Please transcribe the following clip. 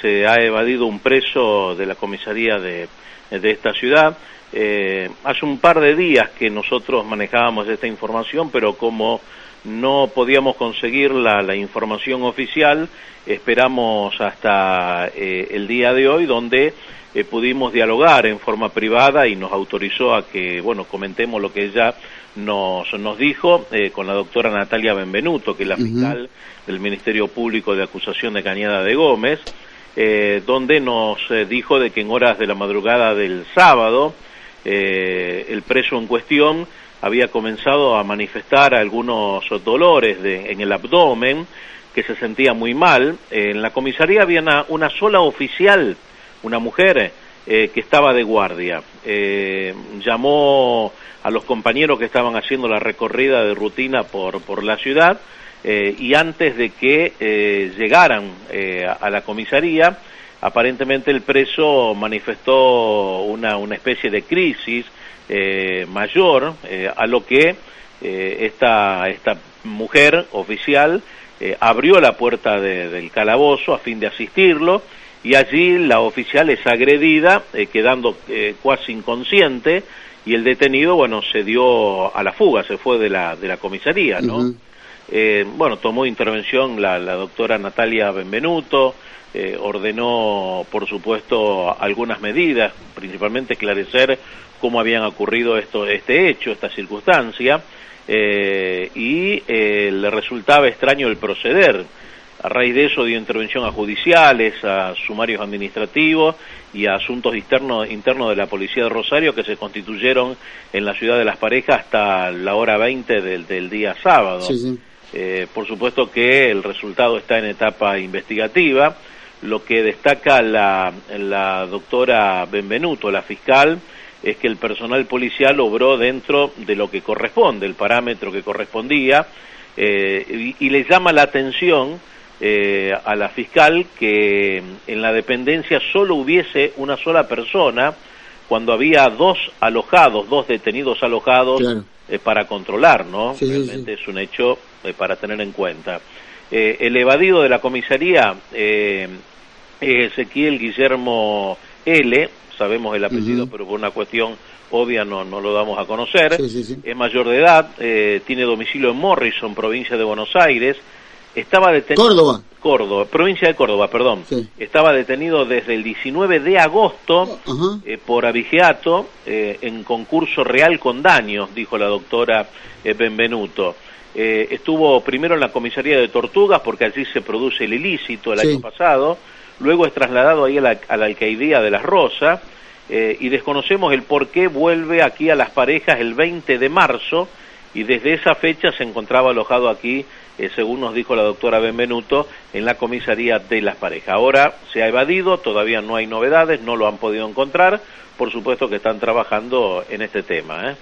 se ha evadido un preso de la comisaría de, de esta ciudad. Eh, hace un par de días que nosotros manejábamos esta información, pero como no podíamos conseguir la, la información oficial, esperamos hasta eh, el día de hoy, donde eh, pudimos dialogar en forma privada y nos autorizó a que, bueno, comentemos lo que ella nos, nos dijo eh, con la doctora Natalia Benvenuto, que es la fiscal del Ministerio Público de Acusación de Cañada de Gómez, eh, donde nos eh, dijo de que en horas de la madrugada del sábado, eh, el preso en cuestión había comenzado a manifestar algunos dolores de, en el abdomen, que se sentía muy mal. en la comisaría había una, una sola oficial, una mujer, eh, que estaba de guardia. Eh, llamó a los compañeros que estaban haciendo la recorrida de rutina por, por la ciudad eh, y antes de que eh, llegaran eh, a la comisaría, aparentemente el preso manifestó una, una especie de crisis eh, mayor, eh, a lo que eh, esta, esta mujer oficial abrió la puerta de, del calabozo a fin de asistirlo y allí la oficial es agredida, quedando cuasi inconsciente, y el detenido, bueno, se dio a la fuga, se fue de la, de la comisaría, ¿no? Ujú. Eh, bueno, tomó intervención la, la doctora Natalia Benvenuto, eh, ordenó, por supuesto, algunas medidas, principalmente esclarecer cómo habían ocurrido esto, este hecho, esta circunstancia, eh, y eh, le resultaba extraño el proceder. A raíz de eso dio intervención a judiciales, a sumarios administrativos y a asuntos internos, de la Policía de Rosario que se constituyeron en la ciudad de Las Parejas hasta la hora 20 del, del día sábado. Sí, sí. Eh, por supuesto que el resultado está en etapa investigativa. Lo que destaca la, la doctora Benvenuto, la fiscal, es que el personal policial obró dentro de lo que corresponde, el parámetro que correspondía, eh, y, le llama la atención eh, a la fiscal que en la dependencia solo hubiese una sola persona cuando había dos alojados, dos detenidos alojados. Eh, para controlar, ¿no? Sí, sí, Realmente es un hecho eh, para tener en cuenta. Eh, el evadido de la comisaría eh, es Ezequiel Guillermo L, sabemos el apellido, pero por una cuestión obvia no, no lo damos a conocer. Sí. Es mayor de edad, eh, tiene domicilio en Morrison, provincia de Buenos Aires. Estaba detenido. Córdoba. Córdoba, provincia de Córdoba, perdón. Sí. Estaba detenido desde el 19 de agosto eh, por abigeato eh, en concurso real con daños, dijo la doctora eh, Benvenuto. Eh, estuvo primero en la comisaría de Tortugas porque allí se produce el ilícito el Sí. año pasado, luego es trasladado ahí a la, a la alcaidía de Las Rosas eh, y desconocemos el por qué vuelve aquí a las parejas el 20 de marzo y desde esa fecha se encontraba alojado aquí, eh, según nos dijo la doctora Benvenuto, en la comisaría de las parejas. Ahora se ha evadido, todavía no hay novedades, no lo han podido encontrar, por supuesto que están trabajando en este tema. ¿eh?